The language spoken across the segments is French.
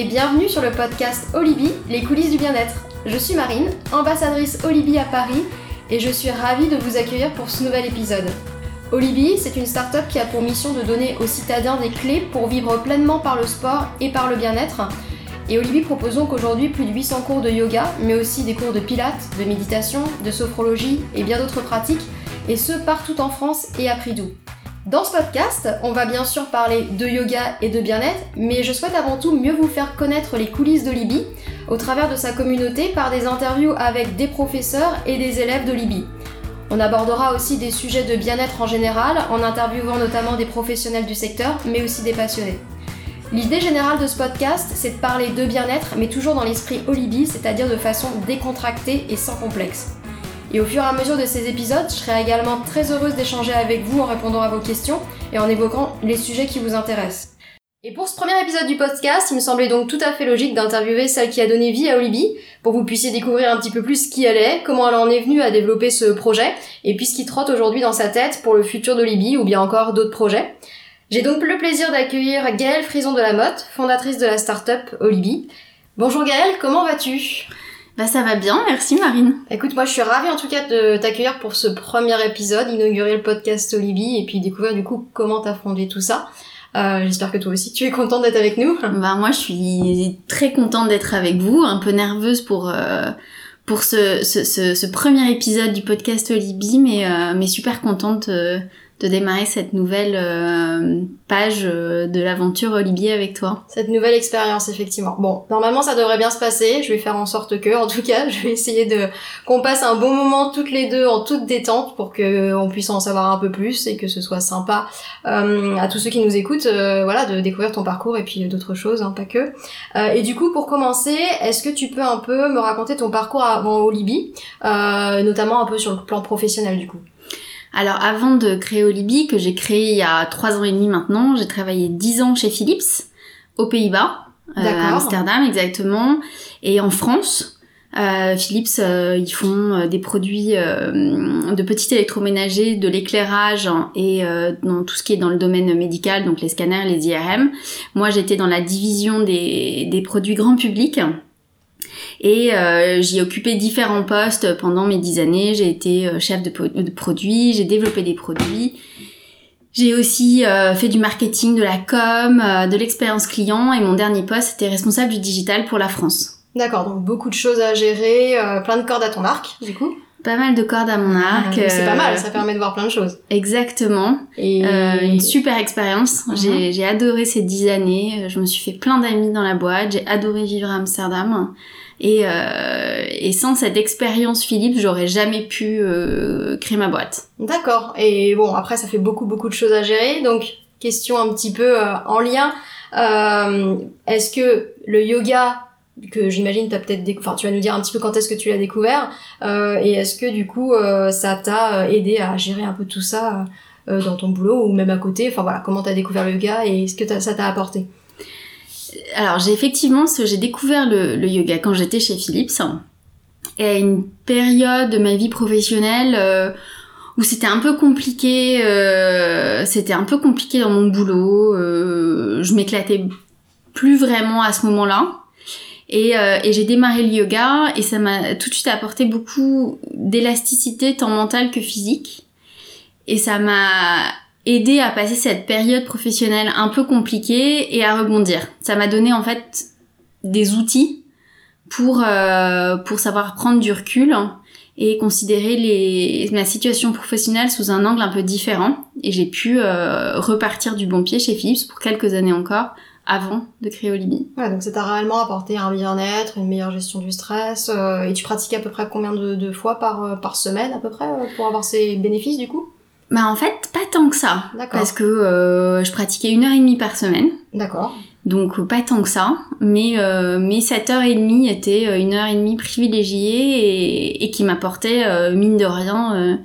et bienvenue sur le podcast Olibi, les coulisses du bien-être. Je suis Marine, ambassadrice Olibi à Paris et je suis ravie de vous accueillir pour ce nouvel épisode. Olibi, c'est une start-up qui a pour mission de donner aux citadins des clés pour vivre pleinement par le sport et par le bien-être. Et Olibi propose donc aujourd'hui plus de 800 cours de yoga, mais aussi des cours de pilates, de méditation, de sophrologie et bien d'autres pratiques, et ce partout en France et à prix doux. Dans ce podcast, on va bien sûr parler de yoga et de bien-être, mais je souhaite avant tout mieux vous faire connaître les coulisses de Libye au travers de sa communauté par des interviews avec des professeurs et des élèves de Libye. On abordera aussi des sujets de bien-être en général, en interviewant notamment des professionnels du secteur, mais aussi des passionnés. L'idée générale de ce podcast, c'est de parler de bien-être, mais toujours dans l'esprit Olibi, c'est-à-dire de façon décontractée et sans complexe. Et au fur et à mesure de ces épisodes, je serai également très heureuse d'échanger avec vous en répondant à vos questions et en évoquant les sujets qui vous intéressent. Et pour ce premier épisode du podcast, il me semblait donc tout à fait logique d'interviewer celle qui a donné vie à Olibi, pour que vous puissiez découvrir un petit peu plus qui elle est, comment elle en est venue à développer ce projet, et puis ce qui trotte aujourd'hui dans sa tête pour le futur d'Olibi ou bien encore d'autres projets. J'ai donc le plaisir d'accueillir Gaëlle Frison de la Motte, fondatrice de la start-up Olibi. Bonjour Gaëlle, comment vas-tu? Bah ça va bien, merci Marine. Écoute, moi je suis ravie en tout cas de t'accueillir pour ce premier épisode, inaugurer le podcast Olibi et puis découvrir du coup comment t'as fondé tout ça. Euh, J'espère que toi aussi tu es contente d'être avec nous. Bah moi je suis très contente d'être avec vous, un peu nerveuse pour euh, pour ce, ce, ce, ce, premier épisode du podcast Olibi, mais euh, mais super contente euh, de démarrer cette nouvelle euh, page euh, de l'aventure Olivier avec toi. Cette nouvelle expérience, effectivement. Bon, normalement, ça devrait bien se passer. Je vais faire en sorte que, en tout cas, je vais essayer de qu'on passe un bon moment toutes les deux en toute détente pour que on puisse en savoir un peu plus et que ce soit sympa euh, à tous ceux qui nous écoutent, euh, voilà, de découvrir ton parcours et puis d'autres choses, hein, pas que. Euh, et du coup, pour commencer, est-ce que tu peux un peu me raconter ton parcours avant Olibi, notamment un peu sur le plan professionnel, du coup? Alors avant de créer Olibi, que j'ai créé il y a trois ans et demi maintenant, j'ai travaillé dix ans chez Philips, aux Pays-Bas, euh, à Amsterdam exactement, et en France. Euh, Philips, euh, ils font euh, des produits euh, de petits électroménagers, de l'éclairage hein, et dans tout ce qui est dans le domaine médical, donc les scanners, les IRM. Moi, j'étais dans la division des, des produits grand public. Et euh, j'y ai occupé différents postes pendant mes dix années. J'ai été euh, chef de, de produits, j'ai développé des produits. J'ai aussi euh, fait du marketing, de la com, euh, de l'expérience client et mon dernier poste c'était responsable du digital pour la France. D'accord, donc beaucoup de choses à gérer, euh, plein de cordes à ton arc, du coup. Pas mal de cordes à mon arc. Ah, c'est pas mal, ça permet de voir plein de choses. Exactement. Et une super expérience. Uh J'ai adoré ces dix années. Je me suis fait plein d'amis dans la boîte. J'ai adoré vivre à Amsterdam. Et, euh, et sans cette expérience Philippe, j'aurais jamais pu euh, créer ma boîte. D'accord. Et bon, après, ça fait beaucoup, beaucoup de choses à gérer. Donc, question un petit peu euh, en lien. Euh, est-ce que le yoga que j'imagine t'as peut-être enfin tu vas nous dire un petit peu quand est-ce que tu l'as découvert euh, et est-ce que du coup ça t'a aidé à gérer un peu tout ça dans ton boulot ou même à côté? Enfin voilà comment t'as découvert le yoga et ce que ça t'a apporté? Alors j'ai effectivement, j'ai découvert le, yoga quand j'étais chez Philips et à une période de ma vie professionnelle euh, où c'était un peu compliqué, euh, c'était un peu compliqué dans mon boulot, euh, je m'éclatais plus vraiment à ce moment-là. Et, et j'ai démarré le yoga et ça m'a tout de suite apporté beaucoup d'élasticité tant mentale que physique. Et ça m'a aider à passer cette période professionnelle un peu compliquée et à rebondir. Ça m'a donné en fait des outils pour euh, pour savoir prendre du recul et considérer les, ma situation professionnelle sous un angle un peu différent. Et j'ai pu euh, repartir du bon pied chez Philips pour quelques années encore avant de créer Olibi. Ouais, donc ça t'a réellement apporté un bien-être, une meilleure gestion du stress. Euh, et tu pratiques à peu près combien de, de fois par, par semaine à peu près pour avoir ces bénéfices du coup? Bah en fait, pas tant que ça. Parce que euh, je pratiquais une heure et demie par semaine. D'accord. Donc pas tant que ça, mais euh, mais cette heure et demie était euh, une heure et demie privilégiée et, et qui m'apportait euh, mine de rien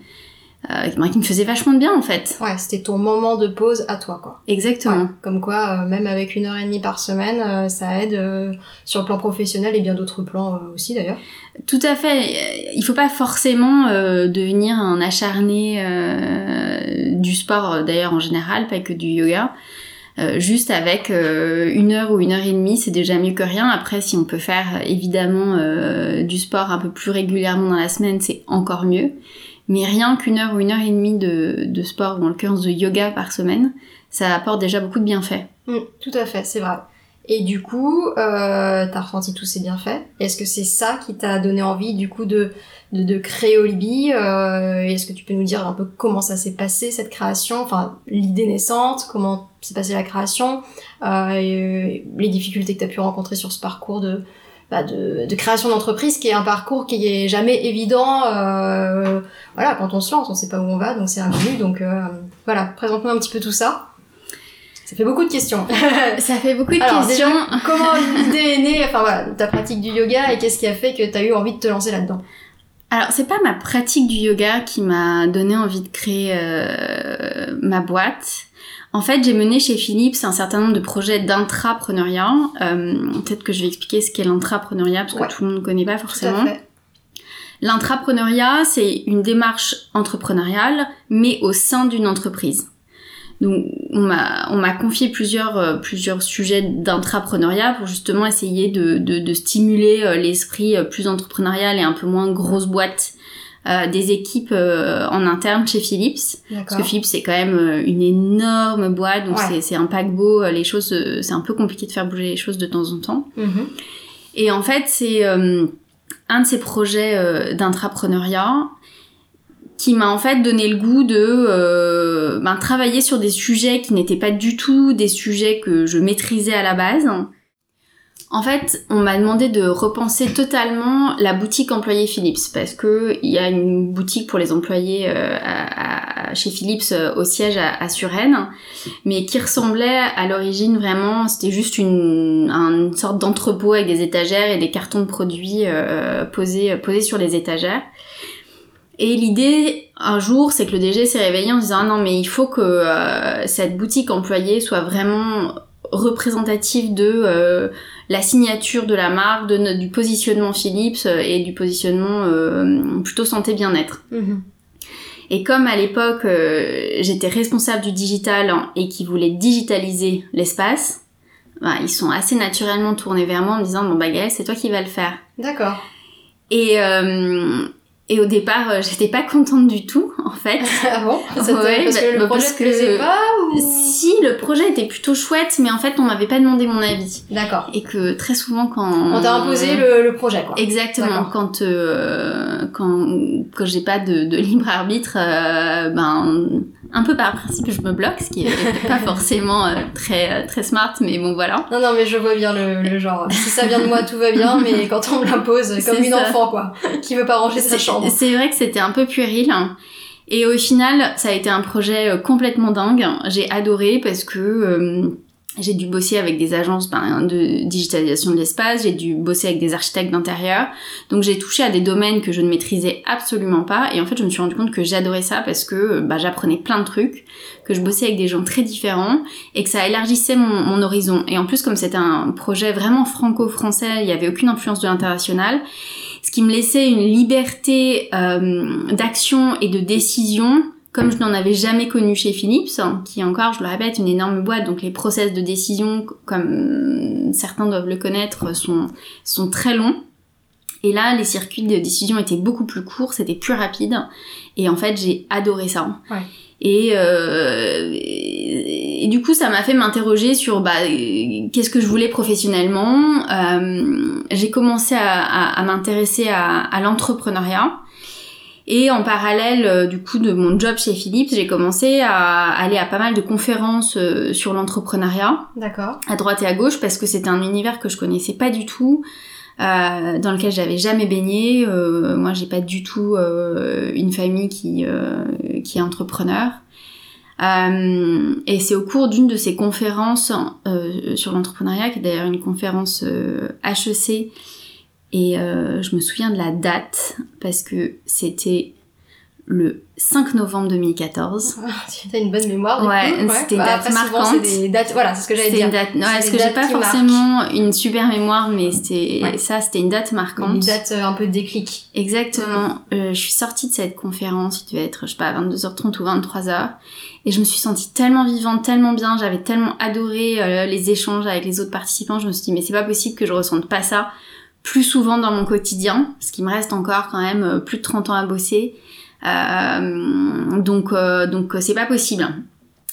euh, qui me faisait vachement de bien en fait. Ouais, c'était ton moment de pause à toi quoi. Exactement. comme quoi, euh, même avec une heure et demie par semaine, euh, ça aide euh, sur le plan professionnel et bien d'autres plans aussi d'ailleurs. Tout à fait. Il faut pas forcément devenir un acharné du sport d'ailleurs en général, pas que du yoga. Euh, juste avec euh, une heure ou une heure et demie, c'est déjà mieux que rien. Après, si on peut faire évidemment euh, du sport un peu plus régulièrement dans la semaine, c'est encore mieux. Mais rien qu'une heure ou une heure et demie de, de sport, ou en l'occurrence de yoga par semaine, ça apporte déjà beaucoup de bienfaits. Mm, tout à fait, c'est vrai. Et du coup, euh, t'as ressenti tous ces bienfaits? Est-ce que c'est ça qui t'a donné envie, du coup, de, de, créer Olibi? Euh, Est-ce que tu peux nous dire un peu comment ça s'est passé, cette création? Enfin, l'idée naissante, comment s'est passée la création? Euh, Les difficultés que t'as pu rencontrer sur ce parcours de, bah, de, de, création d'entreprise, qui est un parcours qui est jamais évident. Euh, voilà, quand on se lance, on sait pas où on va, donc c'est inconnu. Donc euh, voilà, présente-nous un petit peu tout ça. Ça fait beaucoup de questions. ça fait beaucoup de Alors, questions. déjà, comment l'idée est née, enfin voilà, ta pratique du yoga et qu'est-ce qui a fait que tu as eu envie de te lancer là-dedans? Alors, c'est pas ma pratique du yoga qui m'a donné envie de créer euh, ma boîte. En fait, j'ai mené chez Philips un certain nombre de projets d'intrapreneuriat. Euh, Peut-être que je vais expliquer ce qu'est l'intrapreneuriat parce que tout le monde ne connaît pas forcément. L'intrapreneuriat, c'est une démarche entrepreneuriale, mais au sein d'une entreprise. Donc, on m'a, on m'a confié plusieurs, euh, plusieurs sujets d'intrapreneuriat pour justement essayer de, de, de stimuler euh, l'esprit plus entrepreneurial et un peu moins grosse boîte euh, des équipes euh, en interne chez Philips. Parce que Philips, c'est quand même euh, une énorme boîte, donc Ouais. c'est, c'est un paquebot, euh, les choses, euh, c'est un peu compliqué de faire bouger les choses de temps en temps. Mhm. Et en fait, c'est euh, un de ces projets d'intrapreneuriat qui m'a en fait donné le goût de euh, ben, travailler sur des sujets qui n'étaient pas du tout des sujets que je maîtrisais à la base. En fait, on m'a demandé de repenser totalement la boutique employée Philips parce que il y a une boutique pour les employés euh, chez Philips euh, au siège à, à mais qui ressemblait à l'origine vraiment, c'était juste une, sorte d'entrepôt avec des étagères et des cartons de produits euh, posés, posés sur les étagères. Et l'idée, un jour, c'est que le DG s'est réveillé en se disant ah non mais il faut que cette boutique employée soit vraiment représentative de euh, la signature de la marque, de, du positionnement Philips euh, et du positionnement euh, plutôt santé bien-être. Mhm. Et comme à l'époque euh, j'étais responsable du digital et qui voulait digitaliser l'espace, bah, ils sont assez naturellement tournés vers moi en me disant bon bah Gaëlle c'est toi qui vas le faire. D'accord. Et euh, et au départ euh, j'étais pas contente du tout en fait. Ah bon? Ça Ouais, Parce bah- que le bah, projet parce te plaisait que- pas ou... Si le projet était plutôt chouette, mais en fait on m'avait pas demandé mon avis. D'accord. Et que très souvent quand On t'a imposé le, le projet, quoi. Exactement. Quand euh, quand quand j'ai pas de, de libre arbitre, euh, ben un peu par principe je me bloque, ce qui est pas forcément euh, très euh, très smart, mais bon voilà. Non, non, mais je vois bien le, le genre. Si ça vient de moi, tout va bien, mais quand on me l'impose, comme une ça. enfant, quoi, qui veut pas ranger sa chambre. c'est vrai que c'était un peu puéril. Et au final, ça a été un projet euh, complètement dingue. J'ai adoré parce que euh, j'ai dû bosser avec des agences ben, de digitalisation de l'espace, j'ai dû bosser avec des architectes d'intérieur. Donc j'ai touché à des domaines que je ne maîtrisais absolument pas. Et en fait, je me suis rendu compte que j'adorais ça parce que bah, j'apprenais plein de trucs, que je bossais avec des gens très différents et que ça élargissait mon, mon horizon. Et en plus, comme c'était un projet vraiment franco-français, il n'y avait aucune influence de l'international ce qui me laissait une liberté euh, d'action et de décision comme je n'en avais jamais connu chez Philips, hein, qui est encore, je le répète, une énorme boîte, donc les process de décision, comme certains doivent le connaître, sont, sont très longs. Et là, les circuits de décision étaient beaucoup plus courts, c'était plus rapide. Et en fait, j'ai adoré ça. Ouais. Et, euh, et, et du coup, ça m'a fait m'interroger sur bah, qu'est-ce que je voulais professionnellement. Euh, j'ai commencé à, à- à m'intéresser à, à l'entrepreneuriat. Et en parallèle, euh, du coup, de mon job chez Philips, j'ai commencé à aller à pas mal de conférences euh, sur l'entrepreneuriat D'accord. à droite et à gauche parce que c'était un univers que je connaissais pas du tout, euh, dans lequel j'avais jamais baigné. Euh, moi, j'ai pas du tout euh, une famille qui euh, qui est entrepreneur. Euh, et c'est au cours d'une de ces conférences euh, sur l'entrepreneuriat, qui est d'ailleurs une conférence HEC, et euh, je me souviens de la date parce que c'était le 5 novembre 2014. tu as une bonne mémoire, du ouais, coup. c'était une Bah, date marquante. des dates, voilà, c'est ce que j'allais C'est dire. une date, ouais, parce que j'ai pas marquent. forcément une super mémoire, mais c'était Ouais. ça, c'était une date marquante. Une date euh, un peu déclic. Exactement. Euh, je suis sortie de cette conférence, il devait être, je sais pas, 22h30 ou 23h. Et je me suis sentie tellement vivante, tellement bien, j'avais tellement adoré euh, les échanges avec les autres participants. Je me suis dit, mais c'est pas possible que je ressente pas ça plus souvent dans mon quotidien, parce qu'il me reste encore quand même euh, plus de 30 ans à bosser. Euh, donc, euh, donc euh, c'est pas possible.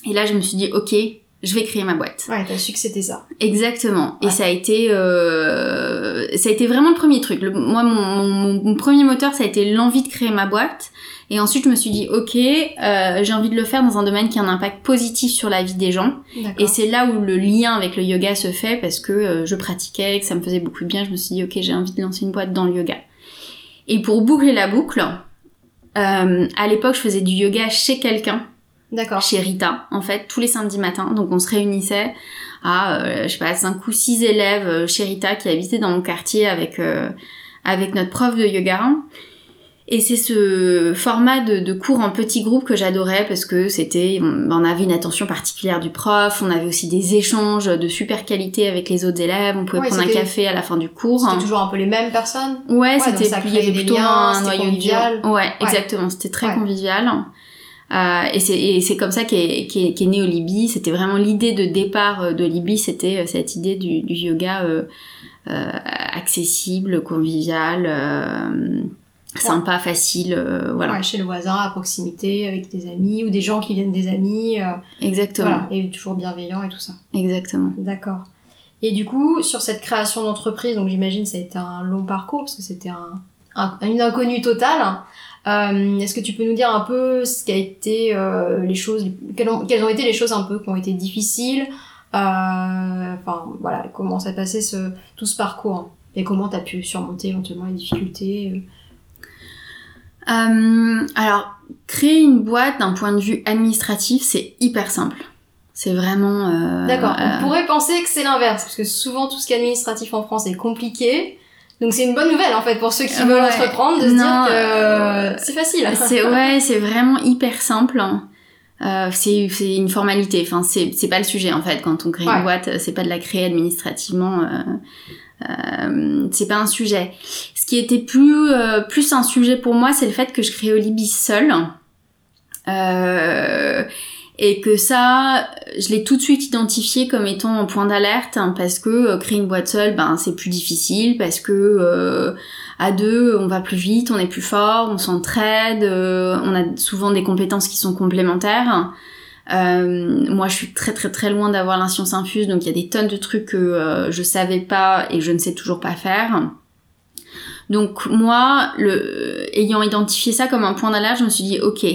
Et là, je me suis dit, ok, je vais créer ma boîte. Ouais, t'as su que c'était ça. Exactement. Et ça a été, euh, ça a été vraiment le premier truc. Le- moi, mon, mon, mon premier moteur, ça a été l'envie de créer ma boîte. Et ensuite, je me suis dit, ok, euh, j'ai envie de le faire dans un domaine qui a un impact positif sur la vie des gens. Et c'est là où le lien avec le yoga se fait parce que euh, je pratiquais, que ça me faisait beaucoup de bien. Je me suis dit, ok, j'ai envie de lancer une boîte dans le yoga. Et pour boucler la boucle, euh, à l'époque, je faisais du yoga chez quelqu'un. Chez Rita, en fait, tous les samedis matins. Donc on se réunissait à, euh, je sais pas, 5 ou 6 élèves euh, chez Rita qui habitaient dans mon quartier avec, euh, avec notre prof de yoga. Et c'est ce format de, de cours en petits groupes que j'adorais parce que c'était, on, on avait une attention particulière du prof, on avait aussi des échanges de super qualité avec les autres élèves, on pouvait Ouais, prendre un café à la fin du cours. C'était toujours un peu les mêmes personnes? Ouais, c'était plutôt liens, un noyau convivial. dur. Ouais, exactement, c'était très Ouais. convivial. Euh, et c'est comme ça qu'est qu'est né Olibi. C'était vraiment l'idée de départ euh, de Libye, c'était euh, cette idée du, du yoga euh, euh, accessible, convivial, sympa, facile, voilà. Ouais, chez le voisin, à proximité, avec des amis ou des gens qui viennent des amis. Exactement, voilà, et toujours bienveillant et tout ça. exactement. D'accord. Et du coup, sur cette création d'entreprise, donc j'imagine ça a été un long parcours parce que c'était un, un- une inconnue totale. Euh, Est-ce que tu peux nous dire un peu ce qui a été euh, les choses, quelles ont, quelles ont été les choses un peu qui ont été difficiles euh, Enfin voilà, comment s'est passé ce, tout ce parcours et comment tu as pu surmonter éventuellement les difficultés euh? Euh, alors, créer une boîte d'un point de vue administratif, c'est hyper simple. C'est vraiment. euh, D'accord. euh, On pourrait penser que c'est l'inverse parce que souvent tout ce qui est administratif en France est compliqué. Donc c'est une bonne nouvelle en fait pour ceux qui Ouais. veulent entreprendre de se Non, dire que euh, c'est facile. C'est ouais, c'est vraiment hyper simple. Euh, c'est c'est une formalité. Enfin, c'est c'est pas le sujet en fait. Quand on crée Ouais. une boîte, c'est pas de la créer administrativement. Euh, euh, c'est pas un sujet. Ce qui était plus plus un sujet pour moi, c'est le fait que je crée Olibi seule. Euh, et que ça, je l'ai tout de suite identifié comme étant un point d'alerte hein, parce que euh, créer une boîte seule, ben c'est plus difficile parce que euh, à deux, on va plus vite, on est plus fort, on s'entraide, euh, on a souvent des compétences qui sont complémentaires. Euh, moi, je suis très très très loin d'avoir la science infuse, donc il y a des tonnes de trucs que euh, je savais pas et je ne sais toujours pas faire. Donc moi, le, ayant identifié ça comme un point d'alerte, je me suis dit ok,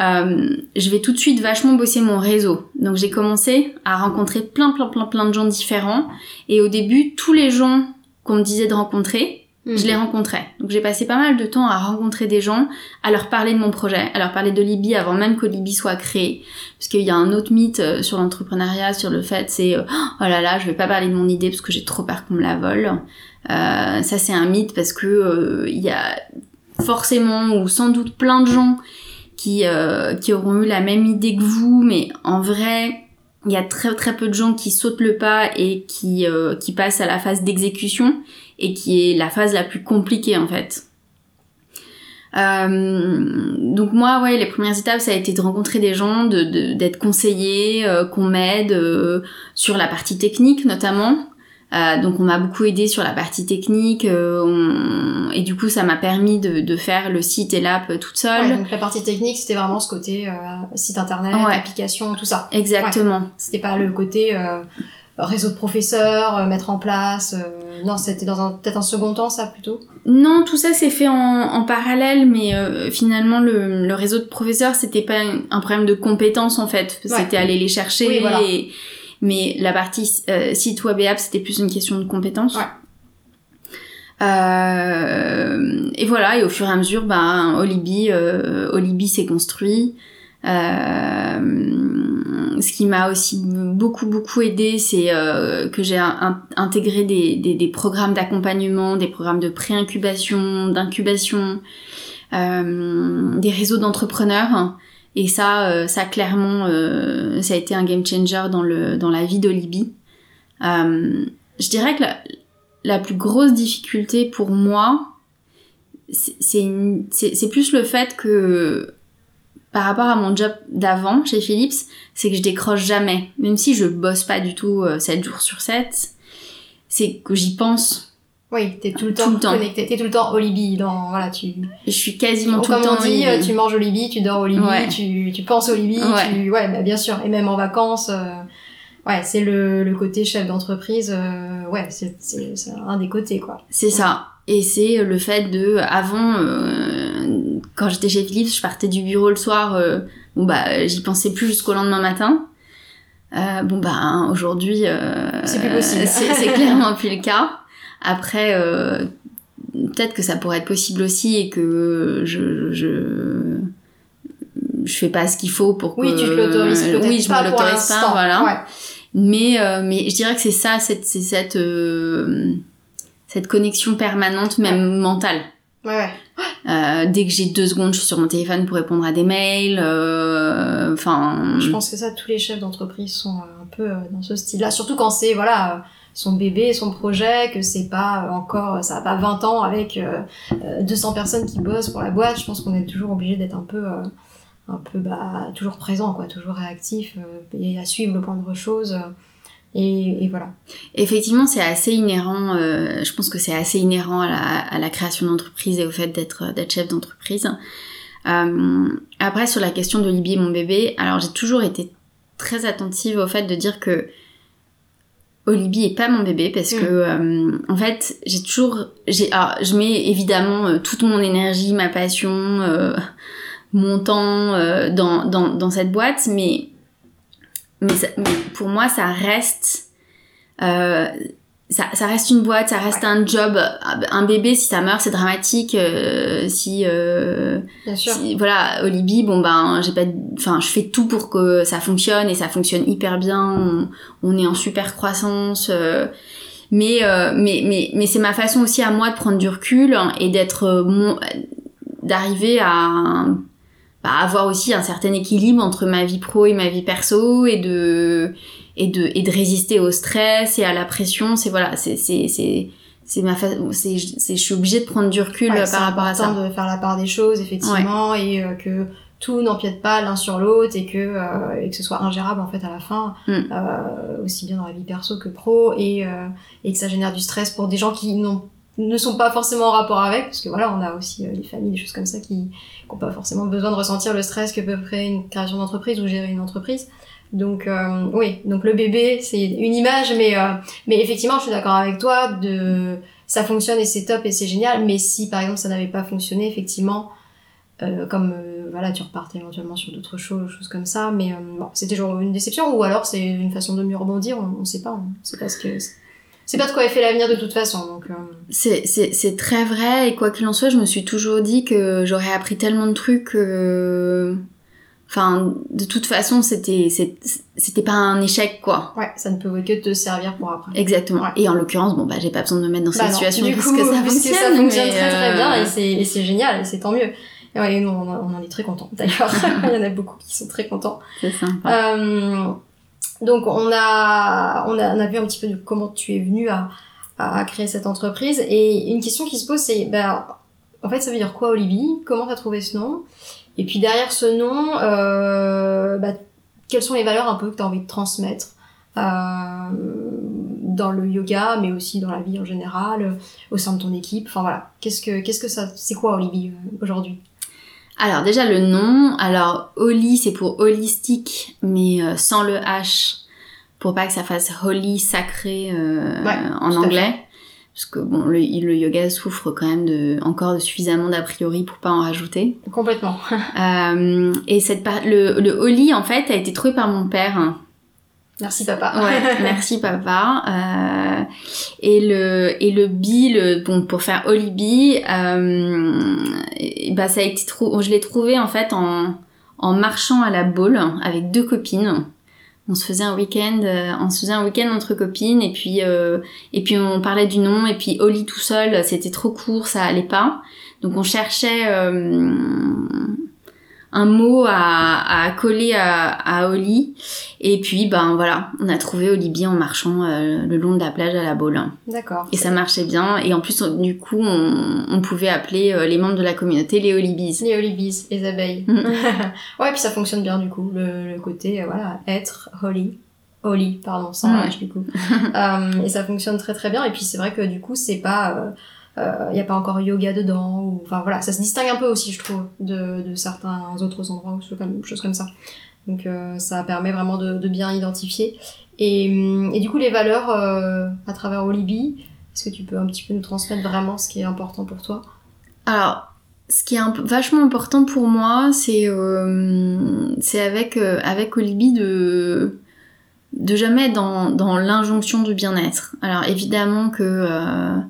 euh, je vais tout de suite vachement bosser mon réseau. Donc j'ai commencé à rencontrer plein plein plein plein de gens différents et au début, tous les gens qu'on me disait de rencontrer, Hmm. je les rencontrais. Donc j'ai passé pas mal de temps à rencontrer des gens, à leur parler de mon projet, à leur parler de Libye avant même que Libye soit créé. Parce qu'il y a un autre mythe euh, sur l'entrepreneuriat, sur le fait, c'est euh, oh là là, je vais pas parler de mon idée parce que j'ai trop peur qu'on me la vole. Euh, ça c'est un mythe parce que euh, il y a forcément ou sans doute plein de gens qui euh, qui auront eu la même idée que vous, mais en vrai il y a très très peu de gens qui sautent le pas et qui euh, qui passent à la phase d'exécution et qui est la phase la plus compliquée en fait. Euh, donc moi, ouais, les premières étapes, ça a été de rencontrer des gens, d'être conseillé, euh, qu'on m'aide euh, sur la partie technique notamment. Euh, donc on m'a beaucoup aidé sur la partie technique euh, on- et du coup ça m'a permis de, de faire le site et l'app toute seule. Ouais, donc la partie technique, c'était vraiment ce côté euh, site internet, Ouais. application, tout ça. Exactement. C'était pas le côté euh, réseau de professeurs, euh, mettre en place. euh, non, c'était dans un peut-être un second temps, ça plutôt? Non, tout ça s'est fait en, en parallèle, mais euh, finalement le, le réseau de professeurs c'était pas un, un problème de compétences en fait, Ouais. c'était aller les chercher. Oui, voilà. et- mais la partie euh, site web et app c'était plus une question de compétences. Ouais. Euh, et voilà, et au fur et à mesure, ben Olibi, euh, Olibi s'est construit. Euh, ce qui m'a aussi beaucoup beaucoup aidé, c'est euh, que j'ai intégré des, des, des programmes d'accompagnement, des programmes de pré-incubation, d'incubation, des réseaux d'entrepreneurs. Et ça, ça clairement, ça a été un game changer dans, le, dans la vie d'Olibi. je dirais que la, plus grosse difficulté pour moi, c'est plus le fait que par rapport à mon job d'avant chez Philips, c'est que je décroche jamais. Même si je bosse pas du tout 7 euh, jours sur 7, c'est que j'y pense. Oui, t'es tout le temps, temps. connecté, t'es tout le temps au Libye, dans, voilà, tu... Je suis quasiment tout le temps on dit, tu manges au Libye, tu dors au Libye, tu, tu penses au Libye, ouais. tu... Ouais, bah, bien sûr, et même en vacances, euh, ouais, c'est le, le côté chef d'entreprise, euh, ouais, c'est un des côtés, quoi. C'est ça. Et c'est le fait de, avant, euh, quand j'étais chez Philips, je partais du bureau le soir, euh, bon bah j'y pensais plus jusqu'au lendemain matin. Euh, bon bah aujourd'hui, c'est plus possible. c'est clairement plus le cas. Après, peut-être que ça pourrait être possible aussi et que je, je je fais pas ce qu'il faut pour que oui tu te l'autorises peut-être oui je pas me l'autorise pas voilà mais mais je dirais que c'est ça cette c'est cette cette connexion permanente, même mentale. Ouais, euh, dès que j'ai deux secondes, je suis sur mon téléphone pour répondre à des mails. Euh, enfin. je pense que ça, tous les chefs d'entreprise sont un peu euh, dans ce style-là. Surtout quand c'est voilà son bébé, son projet, que c'est pas encore, ça a pas 20 ans avec 200 personnes qui bossent pour la boîte. Je pense qu'on est toujours obligé d'être un peu, un peu bah, toujours présent, quoi, toujours réactif et à suivre le point de choses. Et, voilà. Effectivement, c'est assez inhérent, euh, je pense que c'est assez inhérent à la, création d'entreprise et au fait d'être chef d'entreprise. Euh, après, sur la question de Libye, mon bébé, alors j'ai toujours été très attentive au fait de dire que Olivier est pas mon bébé parce que mm. euh, en fait j'ai toujours j'ai je mets évidemment euh, toute mon énergie ma passion euh, mon temps dans, dans, dans cette boîte mais mais, pour moi, ça reste. Euh, ça, ça, reste une boîte, ça reste un job. Un bébé, si ça meurt, c'est dramatique. Euh, si, euh, Bien sûr. voilà, Olibi, bon ben, j'ai pas, enfin, je fais tout pour que ça fonctionne et ça fonctionne hyper bien. On, est en super croissance. Euh, mais, euh, mais, mais, mais c'est ma façon aussi à moi de prendre du recul et d'être, d'arriver à bah, avoir aussi un certain équilibre entre ma vie pro et ma vie perso et de et de et de résister au stress et à la pression c'est voilà c'est c'est c'est c'est ma c'est je suis obligée de prendre du recul par rapport à ça de faire la part des choses effectivement et euh, que tout n'empiète pas l'un sur l'autre et que euh, et que ce soit ingérable en fait à la fin mm. euh, aussi bien dans la vie perso que pro et euh, et que ça génère du stress pour des gens qui n'ont ne sont pas forcément en rapport avec, parce que voilà, on a aussi euh, des familles, des choses comme ça qui n'ont pas forcément besoin de ressentir le stress que peut créer une création d'entreprise ou gérer une entreprise. Donc euh, oui, donc le bébé, c'est une image, mais euh, mais effectivement, je suis d'accord avec toi. De ça fonctionne et c'est top et c'est génial. Mais si par exemple ça n'avait pas fonctionné, effectivement, comme voilà, tu repartais éventuellement sur d'autres choses, choses comme ça. Mais bon, c'est toujours une déception ou alors c'est une façon de mieux rebondir. On, ne sait pas, on sait pas ce que c'est pas de quoi est fait l'avenir de toute façon. Donc, euh... c'est, très vrai, et quoi qu'il en soit, je me suis toujours dit que j'aurais appris tellement de trucs. Enfin, de toute façon, c'était, c'était pas un échec, quoi. Ouais, ça ne peut que te servir pour après. Exactement. Et en l'occurrence, bon, bah, j'ai pas besoin de me mettre dans cette bah situation du coup, ça fonctionne. ça fonctionne très très bien, euh, et c'est, et c'est génial, et c'est tant mieux. Et ouais, nous, on, on en est très contents, d'ailleurs. Il y en a beaucoup qui sont très contents. C'est sympa. Euh, donc on a, on a, on a vu un petit peu de comment tu es venu à, à créer cette entreprise. Et une question qui se pose, c'est, ben, en fait, ça veut dire quoi Olivier? Comment tu as trouvé ce nom? Et puis derrière ce nom, euh, bah, quelles sont les valeurs un peu que tu as envie de transmettre euh, dans le yoga, mais aussi dans la vie en général, au sein de ton équipe? Enfin voilà, qu'est-ce que, qu'est-ce que ça, c'est quoi Olivier euh, aujourd'hui? Alors déjà le nom, alors Holy c'est pour holistique mais euh, sans le H pour pas que ça fasse holy sacré euh, en anglais parce que bon le, le, yoga souffre quand même de encore de suffisamment d'a priori pour pas en rajouter. Complètement. euh, et cette le, le holy en fait a été trouvé par mon père Merci papa. Ouais, merci papa. Euh, et le et le bi, le, bon pour faire Olibi, euh, bah ça a été. Je l'ai trouvé en fait en en marchant à la boule avec deux copines. On se faisait un week-end, euh, on se faisait un week-end entre copines et puis euh, et puis on parlait du nom et puis Oli tout seul, c'était trop court, ça allait pas. Donc on cherchait euh, un mot à, à coller à, à Oli et puis ben voilà, on a trouvé Olibi en marchant euh, le long de la plage à la Baule. D'accord. Et ça marchait bien et en plus on- du coup on, on pouvait appeler euh, les membres de la communauté les Olibis. Les Hollybees, les abeilles. Mm. ouais, puis ça fonctionne bien du coup, le, le côté, euh, voilà, être holy. Holy, pardon, sans Ouais. H du coup. Euh, et ça fonctionne très très bien. Et puis c'est vrai que du coup, c'est pas. Il n'y a pas encore yoga dedans. Ou, enfin voilà, ça se distingue un peu aussi, je trouve, de, certains autres endroits ou comme, choses comme ça. Donc euh, ça permet vraiment de, bien identifier. Et, hum, et du coup, les valeurs euh, à travers Olibi, est-ce que tu peux un petit peu nous transmettre vraiment ce qui est important pour toi? Alors, ce qui est vachement important pour moi, c'est euh, avec euh, avec Olibi de de jamais être dans, dans l'injonction du bien-être. Alors évidemment que euh, euh,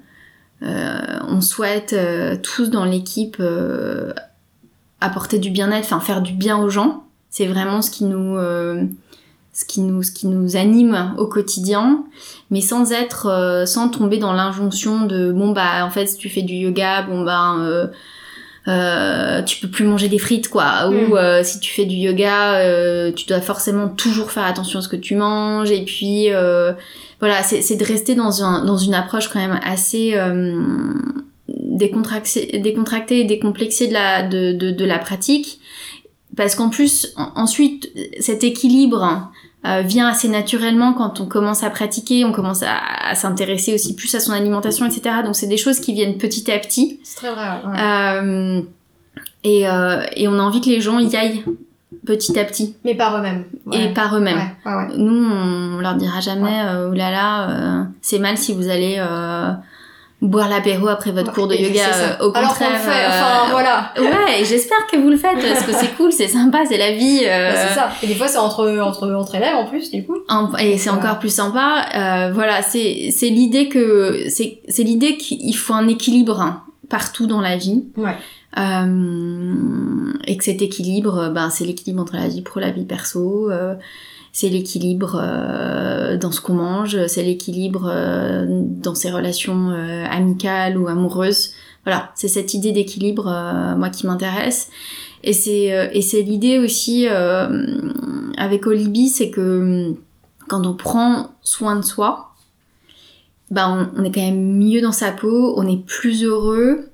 on souhaite euh, tous dans l'équipe euh, apporter du bien-être, enfin faire du bien aux gens. C'est vraiment ce qui nous euh, ce qui nous ce qui nous anime au quotidien, mais sans être euh, sans tomber dans l'injonction de bon bah en fait si tu fais du yoga, bon bah euh, euh, tu peux plus manger des frites quoi. Mm. ou euh, si tu fais du yoga euh, tu dois forcément toujours faire attention à ce que tu manges. Et puis euh, voilà c'est c'est de rester dans un dans une approche quand même assez euh, décontractée décontractée et décomplexée de la de, de, de la pratique. Parce qu'en plus en- ensuite cet équilibre euh, vient assez naturellement quand on commence à pratiquer, on commence à, à s'intéresser aussi plus à son alimentation, etc. Donc c'est des choses qui viennent petit à petit. C'est très vrai. ouais. Euh, et, euh, et on a envie que les gens y aillent petit à petit Mais par eux-mêmes. et par eux-mêmes. Ouais, ouais, ouais. Nous, on leur dira jamais, euh, oh là là, euh, c'est mal si vous allez euh, boire l'apéro après votre Ouais, cours de yoga. euh, Au Alors contraire, le fait, euh, enfin voilà. ouais, j'espère que vous le faites parce que c'est cool, c'est sympa, c'est la vie. euh, Bah, c'est ça. Et des fois, c'est entre, entre, entre élèves en plus, du coup. Et c'est encore plus sympa. Euh, voilà, c'est c'est l'idée que c'est c'est l'idée qu'il faut un équilibre hein, partout dans la vie. Ouais. Euh, et que cet équilibre, ben c'est l'équilibre entre la vie pro, la vie perso. euh, c'est l'équilibre euh, dans ce qu'on mange, c'est l'équilibre euh, dans ses relations euh, amicales ou amoureuses. Voilà, c'est cette idée d'équilibre euh, moi qui m'intéresse. Et c'est euh, et c'est l'idée aussi avec Olibi, c'est que hum, quand on prend soin de soi, ben on, on est quand même mieux dans sa peau, on est plus heureux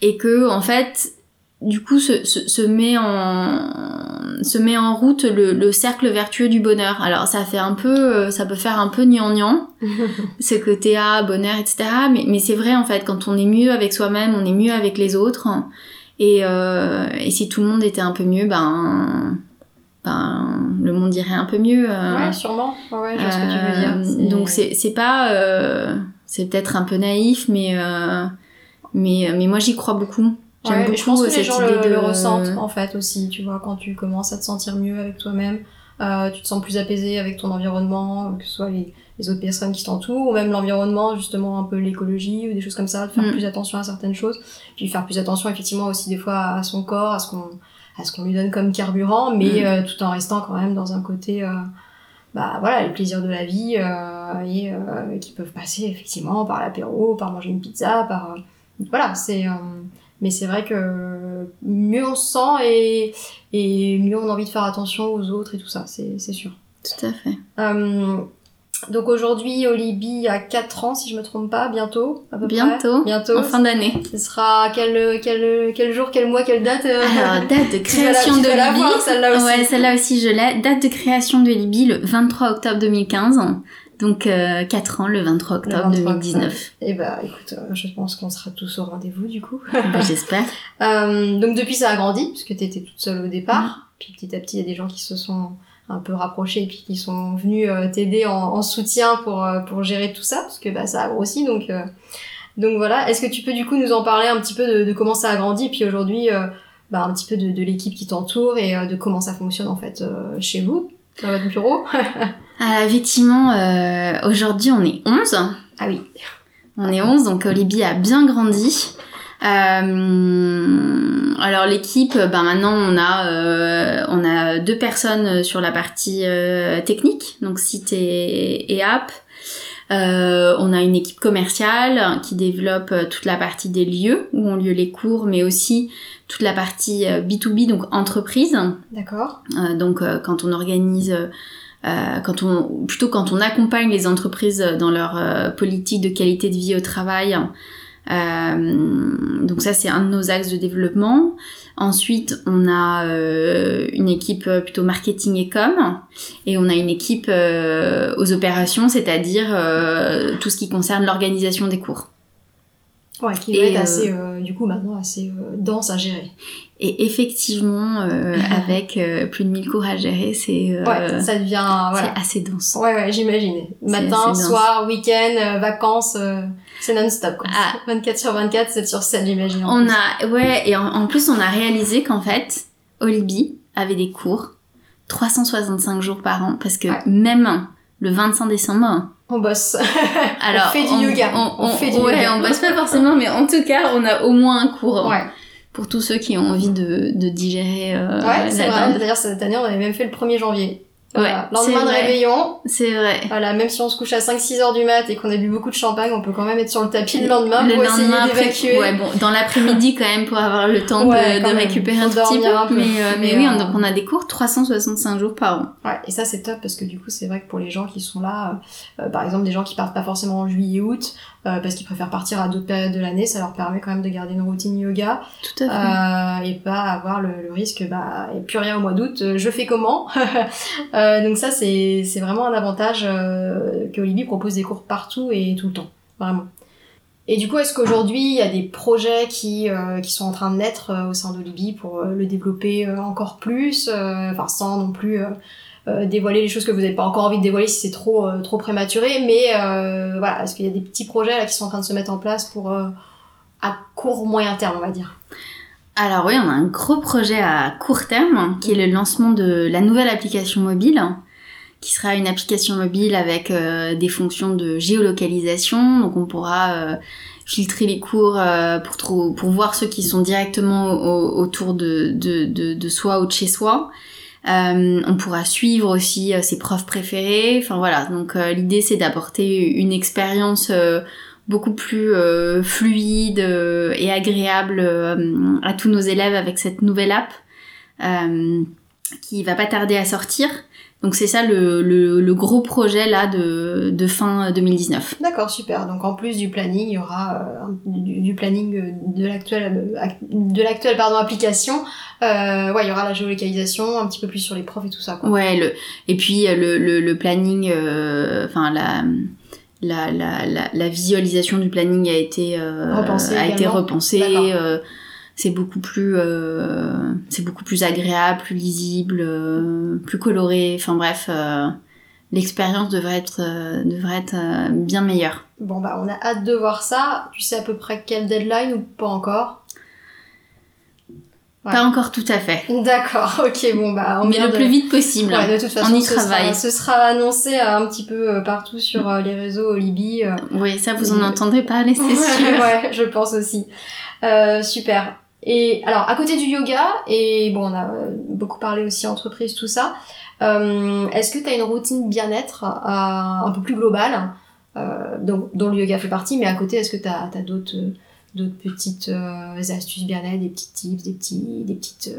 et que en fait du coup se, se, se met en se met en route le, le cercle vertueux du bonheur. Alors ça fait un peu euh, ça peut faire un peu gnangnan ce côté ah bonheur etc mais, mais c'est vrai en fait quand on est mieux avec soi-même on est mieux avec les autres et, euh, et si tout le monde était un peu mieux ben ben le monde irait un peu mieux euh, Ouais, sûrement. Ouais, je vois ce que tu veux dire. euh, donc c'est c'est pas c'est peut-être un peu naïf mais mais mais moi j'y crois beaucoup J'aime Ouais, beaucoup je pense que les gens idée le, de le ressentent en fait aussi, tu vois, quand tu commences à te sentir mieux avec toi-même, euh, tu te sens plus apaisé avec ton environnement, que ce soit les, les autres personnes qui t'entourent, ou même l'environnement, justement un peu l'écologie ou des choses comme ça, de faire Mm. plus attention à certaines choses, puis faire plus attention effectivement aussi des fois à son corps, à ce qu'on à ce qu'on lui donne comme carburant, mais Mm. euh, tout en restant quand même dans un côté, euh, bah voilà, les plaisirs de la vie euh, et euh, qui peuvent passer effectivement par l'apéro, par manger une pizza, par euh, voilà, c'est euh, mais c'est vrai que mieux on se sent et, et mieux on a envie de faire attention aux autres et tout ça, c'est sûr. tout à fait Euh, donc aujourd'hui, Olibi a 4 ans, si je me trompe pas, bientôt, à peu bientôt près. Bientôt. en fin d'année Ce sera quel, quel, quel jour, quel mois, quelle date euh, alors date de création de Libye celle-là aussi. ouais celle-là aussi je l'ai date de création de Libye le 23 octobre 2015 donc euh, 4 ans le 23 Le octobre 23 2019 Et bah écoute, euh, je pense qu'on sera tous au rendez-vous du coup. Bah, j'espère Euh, donc depuis ça a grandi, parce que t'étais toute seule au départ. Puis petit à petit, il y a des gens qui se sont un peu rapprochés et puis qui sont venus euh, t'aider en, en soutien pour, euh, pour gérer tout ça, parce que bah, ça a grossi. Donc, euh, donc voilà, est-ce que tu peux du coup nous en parler un petit peu de, de comment ça a grandi et puis aujourd'hui bah, un petit peu de, de l'équipe qui t'entoure et de comment ça fonctionne en fait chez vous, dans votre bureau? Alors, effectivement, euh, aujourd'hui on est 11. Ah oui. On est 11, donc Olibi a bien grandi. Euh, alors l'équipe, ben maintenant on a euh, on a deux personnes sur la partie euh, technique, donc site et, et app. Euh, on a une équipe commerciale qui développe toute la partie des lieux où ont lieu les cours, mais aussi toute la partie B2B, donc entreprise. D'accord. donc quand on organise quand on, plutôt quand on accompagne les entreprises dans leur politique de qualité de vie au travail, euh, donc ça c'est un de nos axes de développement. Ensuite, on a euh, une équipe plutôt marketing et com, et on a une équipe euh, aux opérations, c'est-à-dire tout ce qui concerne l'organisation des cours. Ouais, qui doit être assez, du coup, maintenant assez dense à gérer. Et effectivement, euh, avec euh, plus de 1000 cours à gérer, c'est euh, ouais, ça devient voilà. assez dense. Ouais, ouais, j'imagine. Matin, soir, week-end, vacances, c'est non-stop. Quoi. 24 ah. sur 24, 7 sur 7, j'imagine. On a, ouais, et en, plus, on a réalisé qu'en fait, Olibi avait des cours 365 jours par an, parce que même le 25 décembre, on bosse. Alors, on fait du yoga. On, on, fait du ouais, yoga. on bosse pas forcément, mais en tout cas, on a au moins un cours. Ouais pour tous ceux qui ont envie de, de digérer. Euh, ouais, c'est vrai. D'ailleurs, cette année, on avait même fait le 1er janvier. Voilà. Ouais, Lendemain de réveillon. C'est vrai. Voilà, même si on se couche à 5-6 heures du mat et qu'on a bu beaucoup de champagne, on peut quand même être sur le tapis le lendemain le pour lendemain essayer d'évacuer. Ouais, bon, dans l'après-midi quand même pour avoir le temps de, de récupérer un petit peu. Mais, euh, mais, oui, donc on a des cours 365 jours par an. Ouais, et ça c'est top parce que du coup c'est vrai que pour les gens qui sont là, euh, par exemple des gens qui partent pas forcément en juillet-août, euh, parce qu'ils préfèrent partir à d'autres périodes de l'année, ça leur permet quand même de garder une routine yoga. Tout à fait. Euh, et pas avoir le, le, risque, bah, et plus rien au mois d'août, euh, je fais comment? euh, Donc ça, c'est, vraiment un avantage euh, que Olibi propose des cours partout et tout le temps, vraiment. Et du coup, est-ce qu'aujourd'hui, il y a des projets qui, qui sont en train de naître au sein d'Olibi pour le développer encore plus, enfin sans non plus euh, dévoiler les choses que vous n'avez pas encore envie de dévoiler si c'est trop euh, trop prématuré mais euh, voilà est-ce qu'il y a des petits projets là qui sont en train de se mettre en place pour à court moyen terme on va dire? Alors oui, on a un gros projet à court terme qui est le lancement de la nouvelle application mobile qui sera une application mobile avec des fonctions de géolocalisation. Donc on pourra filtrer les cours pour, pour voir ceux qui sont directement autour de, de, soi ou de chez soi. Euh, on pourra suivre aussi euh, ses profs préférés. Enfin voilà, donc euh, l'idée c'est d'apporter une expérience beaucoup plus fluide et agréable à tous nos élèves avec cette nouvelle app qui va pas tarder à sortir. Donc c'est ça le, le, gros projet là de, de fin 2019. D'accord, super. Donc en plus du planning, il y aura euh, du, planning de l'actuelle de l'actuelle pardon application. Euh, ouais, il y aura la géolocalisation, un petit peu plus sur les profs et tout ça. Quoi. Ouais, le, et puis euh, le, le, le planning, euh, enfin la la, la, la, la, visualisation du planning a été euh, a été repensée c'est beaucoup plus euh, c'est beaucoup plus agréable, plus lisible, euh, plus coloré. Enfin bref, euh, l'expérience devrait être devrait être bien meilleure. Bon bah on a hâte de voir ça. Tu sais à peu près quelle deadline ou pas encore? Pas encore tout à fait. D'accord, ok, bon bah on Mais le plus vite possible. Ouais, de toute façon, on y ce travaille. Sera, ce sera annoncé un petit peu partout sur les réseaux Libye. oui, ça vous en entendrez parler, c'est sûr. ouais, je pense aussi. super. Et alors, à côté du yoga, et bon, on a euh, beaucoup parlé aussi entreprise, tout ça, euh, est-ce que tu as une routine bien-être euh, un peu plus globale, euh, dont, dont, le yoga fait partie, mais à côté, est-ce que tu as, d'autres d'autres petites astuces bien-être, des petits tips, des, petits, des petites,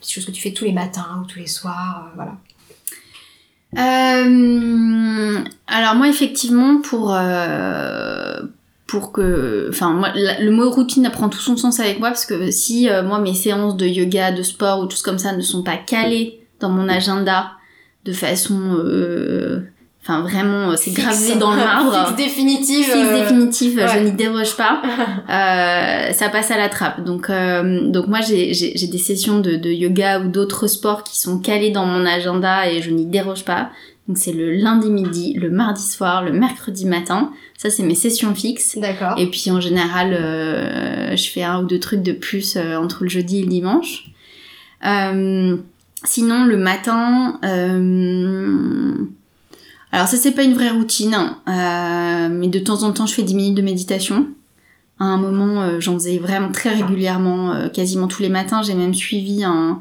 petites, choses que tu fais tous les matins ou tous les soirs, voilà. Alors moi effectivement pour que enfin moi le mot routine prend tout son sens avec moi parce que si euh, moi mes séances de yoga de sport ou tout comme ça ne sont pas calées dans mon agenda de façon euh, enfin vraiment c'est gravé dans le marbre fixe définitive fixe euh, définitive je n'y déroge pas ça passe à la trappe donc donc moi j'ai j'ai des sessions de, de yoga ou d'autres sports qui sont calés dans mon agenda et je n'y déroge pas donc c'est le lundi midi, le mardi soir, le mercredi matin. Ça c'est mes sessions fixes. D'accord. Et puis en général, euh, je fais un ou deux trucs de plus euh, entre le jeudi et le dimanche. Euh, sinon le matin, alors ça c'est pas une vraie routine, mais de temps en temps je fais 10 minutes de méditation À un moment, j'en faisais vraiment très régulièrement, quasiment tous les matins. J'ai même suivi un,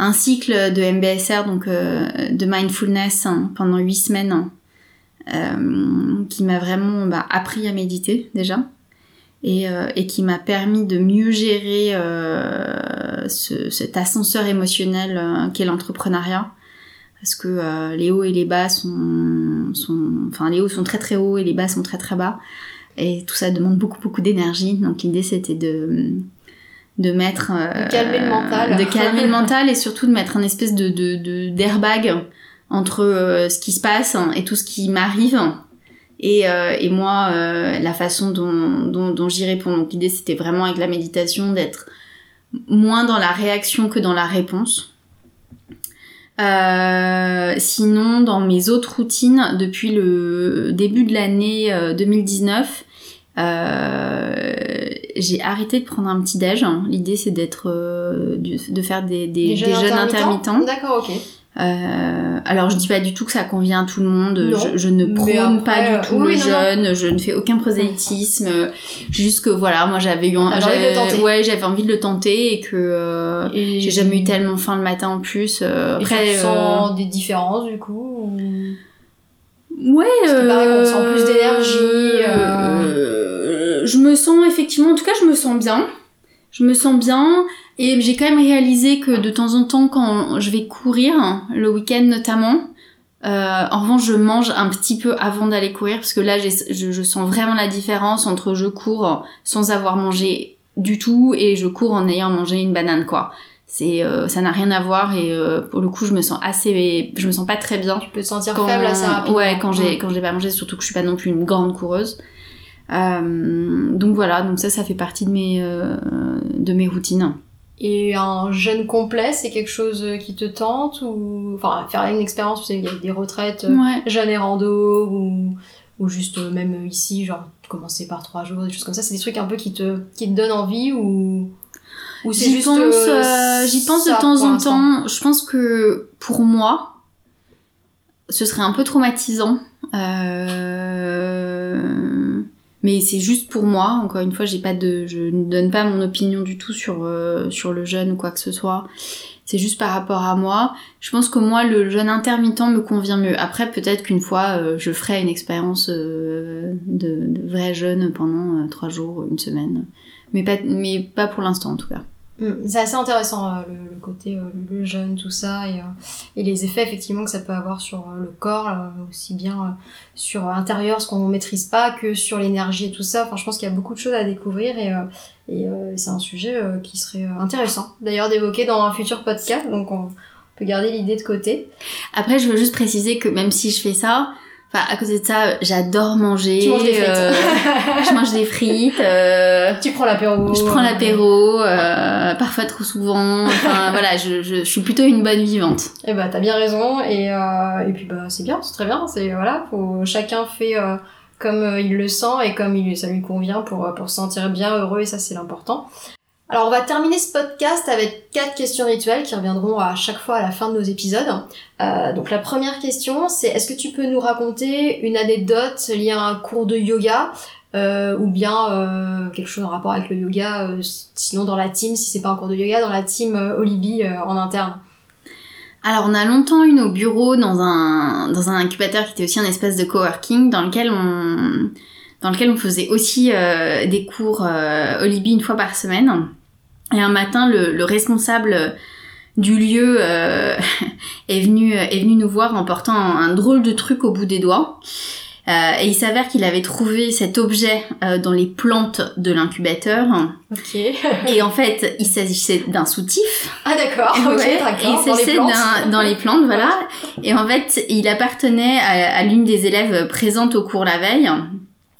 un cycle de MBSR, donc de mindfulness, hein, pendant huit semaines, qui m'a vraiment bah, appris à méditer déjà. Et, et qui m'a permis de mieux gérer ce, cet ascenseur émotionnel qu'est l'entrepreneuriat parce que euh, les hauts et les bas sont, sont, enfin les hauts sont très très hauts et les bas sont très très bas, et tout ça demande beaucoup beaucoup d'énergie. Donc l'idée c'était de de mettre euh, de calmer le mental, de calmer le mental et surtout de mettre un espèce de de d'airbag entre euh, ce qui se passe et tout ce qui m'arrive. Et, et moi, la façon dont, dont, dont j'y réponds. Donc l'idée c'était vraiment avec la méditation d'être moins dans la réaction que dans la réponse. Euh, sinon, dans mes autres routines, depuis le début de l'année 2019, euh, euh, j'ai arrêté de prendre un petit déj. L'idée, c'est d'être, de faire des, des, jeûnes intermittents. D'accord, ok. Euh, alors je dis pas du tout que ça convient à tout le monde, je, ne prône pas du tout le jeûne, je ne fais aucun prosélytisme, juste que voilà, moi j'avais eu j'avais ouais, j'avais envie de le tenter et que euh, j'ai jamais eu tellement faim le matin en plus. Euh, après tu sens des différences du coup Ouais, Parce que pareil, on sent plus d'énergie. je me sens effectivement, en tout cas, je me sens bien. Je me sens bien. Et j'ai quand même réalisé que de temps en temps, quand je vais courir, le week-end notamment, euh, en revanche, je mange un petit peu avant d'aller courir parce que là, je, je, sens vraiment la différence entre je cours sans avoir mangé du tout et je cours en ayant mangé une banane, quoi. C'est, euh, ça n'a rien à voir et euh, pour le coup, je me sens assez, je me sens pas très bien. Tu peux te sentir faible assez rapidement. Ouais, quand j'ai quand j'ai pas mangé, surtout que je suis pas non plus une grande coureuse. Euh, donc voilà, donc ça, ça fait partie de mes de mes routines. Et un jeûne complet, c'est quelque chose qui te tente ou enfin faire une expérience, tu sais, il y a des retraites euh, ouais. jeûne et rando ou ou juste euh, même ici, genre commencer par trois jours, des choses comme ça, c'est des trucs un peu qui te qui te donnent envie ou ou c'est juste pense, euh, j'y pense de temps en temps. Je pense que pour moi, ce serait un peu traumatisant. Euh mais c'est juste pour moi. Encore une fois, j'ai pas de, je ne donne pas mon opinion du tout sur euh, sur le jeûne ou quoi que ce soit. C'est juste par rapport à moi. Je pense que moi, le jeûne intermittent me convient mieux. Après, peut-être qu'une fois, euh, je ferai une expérience euh, de, de, vrai jeûne pendant trois jours, une semaine. Mais pas, mais pas pour l'instant en tout cas. Mm. C'est assez intéressant euh, le, le, côté euh, le jeûne, tout ça, et, euh, et, les effets effectivement que ça peut avoir sur le corps, aussi bien sur l'intérieur, ce qu'on ne maîtrise pas, que sur l'énergie et tout ça. Enfin, je pense qu'il y a beaucoup de choses à découvrir et, et c'est un sujet qui serait intéressant d'ailleurs d'évoquer dans un futur podcast, donc on peut garder l'idée de côté. Après, je veux juste préciser que même si je fais ça, Enfin, à côté de ça, j'adore manger. Tu manges des frites. Euh, je mange des frites. Euh, tu prends l'apéro. Je prends l'apéro, euh, parfois trop souvent. Enfin, voilà, je, je, je, suis plutôt une bonne vivante. Et eh bah, t'as bien raison. Et, euh, et puis, bah, c'est bien, c'est très bien. C'est, voilà, faut, chacun fait euh, comme il le sent et comme il, ça lui convient pour, pour se sentir bien heureux. Et ça, c'est l'important. Alors on va terminer ce podcast avec quatre questions rituelles qui reviendront à chaque fois à la fin de nos épisodes. Euh, donc la première question c'est est-ce que tu peux nous raconter une anecdote liée à un cours de yoga euh, ou bien euh, quelque chose en rapport avec le yoga, sinon dans la team, si c'est pas un cours de yoga, dans la team Olibi en interne? Alors on a longtemps eu nos bureaux dans un, dans un incubateur qui était aussi un espace de coworking dans lequel on, dans lequel on faisait aussi des cours Olibi une fois par semaine. Et un matin, le, le responsable du lieu euh, est venu est venu nous voir en portant un, un, drôle de truc au bout des doigts. Euh, et il s'avère qu'il avait trouvé cet objet euh, dans les plantes de l'incubateur. Ok. et en fait, il s'agissait d'un soutif. Ah d'accord. Ok, ouais. d'accord. Et il s'agissait dans, dans les plantes, voilà. Et en fait, il appartenait à, à l'une des élèves présentes au cours la veille.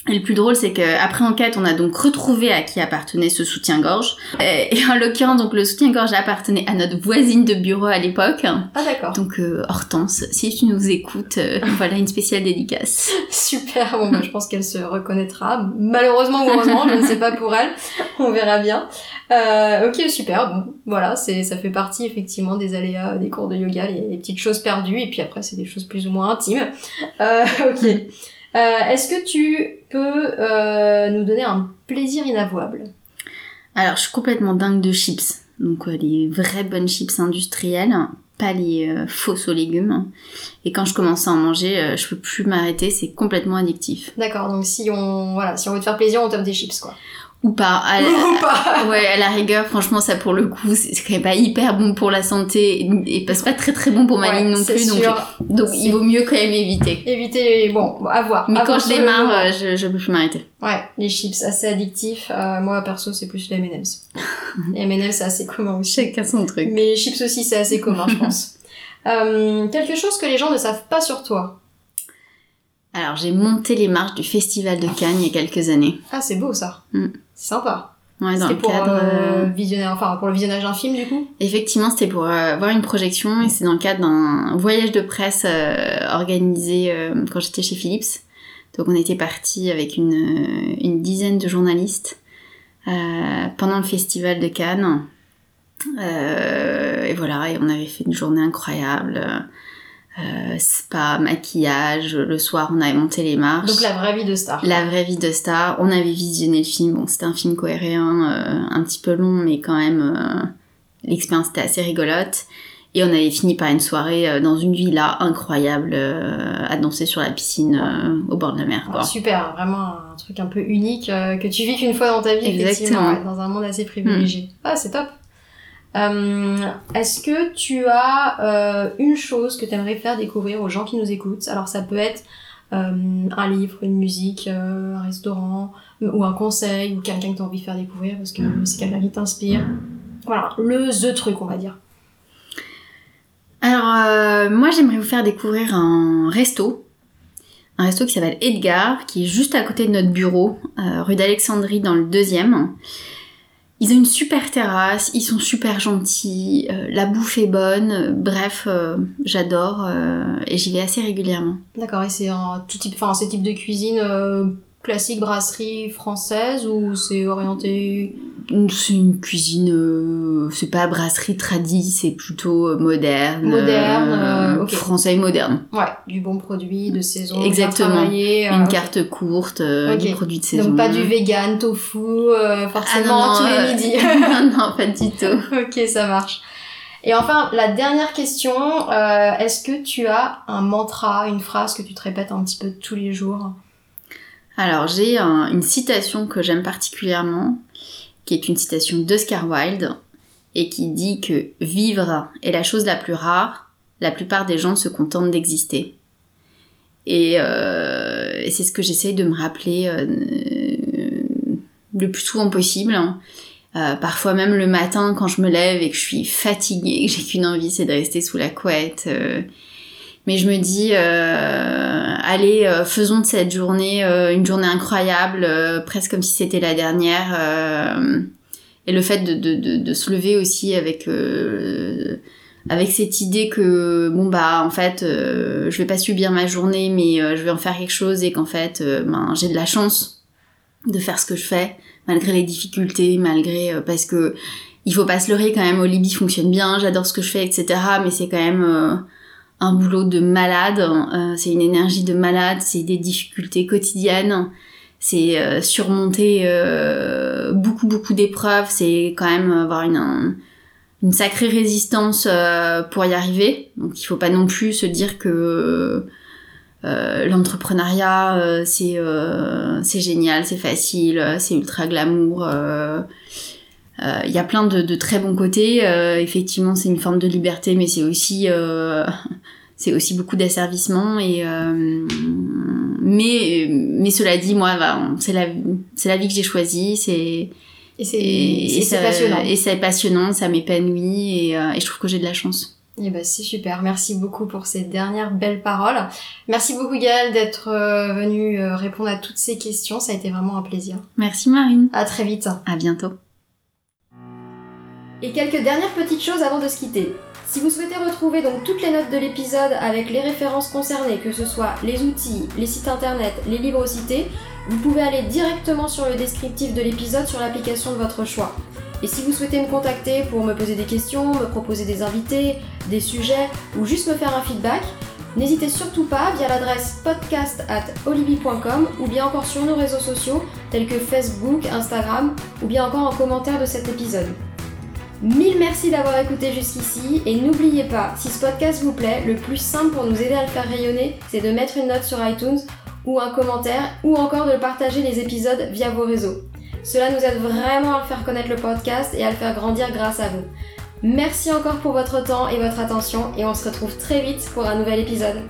Et le plus drôle, c'est qu'après enquête, on a donc retrouvé à qui appartenait ce soutien-gorge. Et en l'occurrence, donc le soutien-gorge appartenait à notre voisine de bureau à l'époque. Ah d'accord. Donc euh, Hortense, si tu nous écoutes, euh, voilà une spéciale dédicace. Super. Bon, bah, je pense qu'elle se reconnaîtra. Malheureusement ou heureusement, je ne sais pas pour elle. On verra bien. Euh, ok, super. Bon, voilà, c'est ça fait partie effectivement des aléas des cours de yoga, les, les petites choses perdues. Et puis après, c'est des choses plus ou moins intimes. Ok. Euh, Est-ce que tu peux euh, nous donner un plaisir inavouable? Alors, je suis complètement dingue de chips. Donc, euh, les vraies bonnes chips industrielles, pas les euh, fausses aux légumes. Et quand je commence à en manger, euh, je peux plus m'arrêter, c'est complètement addictif. D'accord, donc si on, voilà, si on veut te faire plaisir, on t'offre des chips, quoi. Ou pas. À la, Ou pas ouais, à la rigueur, franchement, ça pour le coup, c'est quand même pas hyper bon pour la santé et, et pas- très très bon pour ma Ouais, ligne non plus. Donc, sûr. donc il vaut mieux quand même éviter. Éviter, bon, à voir. Mais à quand je démarre, euh, je, je peux plus m'arrêter. Ouais, les chips, assez addictifs. Euh, moi, perso, c'est plus les M&M's. Les M&M's, c'est assez commun aussi. Chacun son truc. Mais les chips aussi, c'est assez commun, je pense. Euh, quelque chose que les gens ne savent pas sur toi. Alors, j'ai monté les marches du Festival de Cannes il y a quelques années. Ah, c'est beau ça. Mm. C'est sympa. Ouais, C'était pour, cadre. euh, euh, visionner, enfin, pour le visionnage d'un film, du coup? Effectivement, c'était pour euh, voir une projection et c'est dans le cadre d'un voyage de presse euh, organisé quand j'étais chez Philips. Donc on était parti avec une, une dizaine de journalistes pendant le festival de Cannes. Et voilà, et on avait fait une journée incroyable. Euh, spa, maquillage, le soir on avait monté les marches. Donc la vraie vie de star. La vraie vie de star. On avait visionné le film. Bon, c'était un film cohérent, euh, un petit peu long, mais quand même, euh, l'expérience était assez rigolote. Et on avait fini par une soirée euh, dans une villa incroyable, euh, à danser sur la piscine euh, au bord de la mer. Quoi. Super, vraiment un truc un peu unique euh, que tu vis qu'une fois dans ta vie, effectivement, Exactement. ouais, dans un monde assez privilégié. Ah, c'est top. Euh, Est-ce que tu as euh, une chose que tu aimerais faire découvrir aux gens qui nous écoutent? Alors ça peut être euh, un livre, une musique, un restaurant, ou un conseil, ou quelqu'un que tu as envie de faire découvrir parce que c'est quelqu'un qui t'inspire. Voilà, le the truc, on va dire. Alors, moi, j'aimerais vous faire découvrir un resto. Un resto qui s'appelle Edgar, qui est juste à côté de notre bureau, rue d'Alexandrie, dans le deuxième. Ils ont une super terrasse, ils sont super gentils, euh, la bouffe est bonne, bref, euh, j'adore euh, et j'y vais assez régulièrement. D'accord, et c'est un tout type, enfin, c'est type de cuisine classique brasserie française ou c'est orienté? C'est une cuisine, euh, c'est pas brasserie tradie, c'est plutôt euh, moderne. Moderne, euh, ok. Français moderne. Ouais, du bon produit, de saison, Exactement. euh, Une carte courte, euh, Ok. du produit de saison. Donc pas du vegan, tofu, euh, Ah forcément non, non, tous les euh, midis. non, pas du tout. ok, ça marche. Et enfin, la dernière question, euh, est-ce que tu as un mantra, une phrase que tu te répètes un petit peu tous les jours? Alors, j'ai un- une citation que j'aime particulièrement, qui est une citation d'Oscar Wilde, et qui dit que vivre est la chose la plus rare, la plupart des gens se contentent d'exister. Et, euh, et c'est ce que j'essaye de me rappeler euh, le plus souvent possible. Euh, parfois même le matin quand je me lève et que je suis fatiguée, que j'ai qu'une envie, c'est de rester sous la couette. Mais je me dis, euh, allez, euh, faisons de cette journée euh, une journée incroyable, euh, presque comme si c'était la dernière. et le fait de, de, de, de se lever aussi avec avec cette idée que bon bah en fait euh, je vais pas subir ma journée, mais euh, je vais en faire quelque chose et qu'en fait ben, j'ai de la chance de faire ce que je fais malgré les difficultés, malgré parce que il faut pas se leurrer quand même. Olibi fonctionne bien, j'adore ce que je fais, etc. Mais c'est quand même un boulot de malade, euh, c'est une énergie de malade, c'est des difficultés quotidiennes, c'est euh, surmonter euh, beaucoup beaucoup d'épreuves, c'est quand même avoir une, un- une sacrée résistance euh, pour y arriver. Donc il faut pas non plus se dire que euh, l'entrepreneuriat euh, c'est c'est génial, c'est facile, c'est ultra glamour. Euh, Il y a plein de, de très bons côtés. Euh, effectivement, c'est une forme de liberté, mais c'est aussi euh, c'est aussi beaucoup d'asservissement et euh, mais mais cela dit moi voilà, c'est la c'est la vie que j'ai choisie c'est Et c'est et, et passionnant. et c'est passionnant ça m'épanouit et, euh, et je trouve que j'ai de la chance Eh ben, c'est super. Merci beaucoup pour ces dernières belles paroles. Merci beaucoup Gaëlle d'être venue répondre à toutes ces questions. Ça a été vraiment un plaisir. merci Marine À très vite. à bientôt Et quelques dernières petites choses avant de se quitter. Si vous souhaitez retrouver donc toutes les notes de l'épisode avec les références concernées, que ce soit les outils, les sites internet, les livres cités, vous pouvez aller directement sur le descriptif de l'épisode sur l'application de votre choix. Et si vous souhaitez me contacter pour me poser des questions, me proposer des invités, des sujets ou juste me faire un feedback, N'hésitez surtout pas via l'adresse podcast at ou bien encore sur nos réseaux sociaux tels que Facebook, Instagram ou bien encore en commentaire de cet épisode. Mille merci d'avoir écouté jusqu'ici et n'oubliez pas, si ce podcast vous plaît, le plus simple pour nous aider à le faire rayonner, c'est de mettre une note sur iTunes ou un commentaire ou encore de partager les épisodes via vos réseaux. Cela nous aide vraiment à faire connaître le podcast et à le faire grandir grâce à vous. Merci encore pour votre temps et votre attention et on se retrouve très vite pour un nouvel épisode.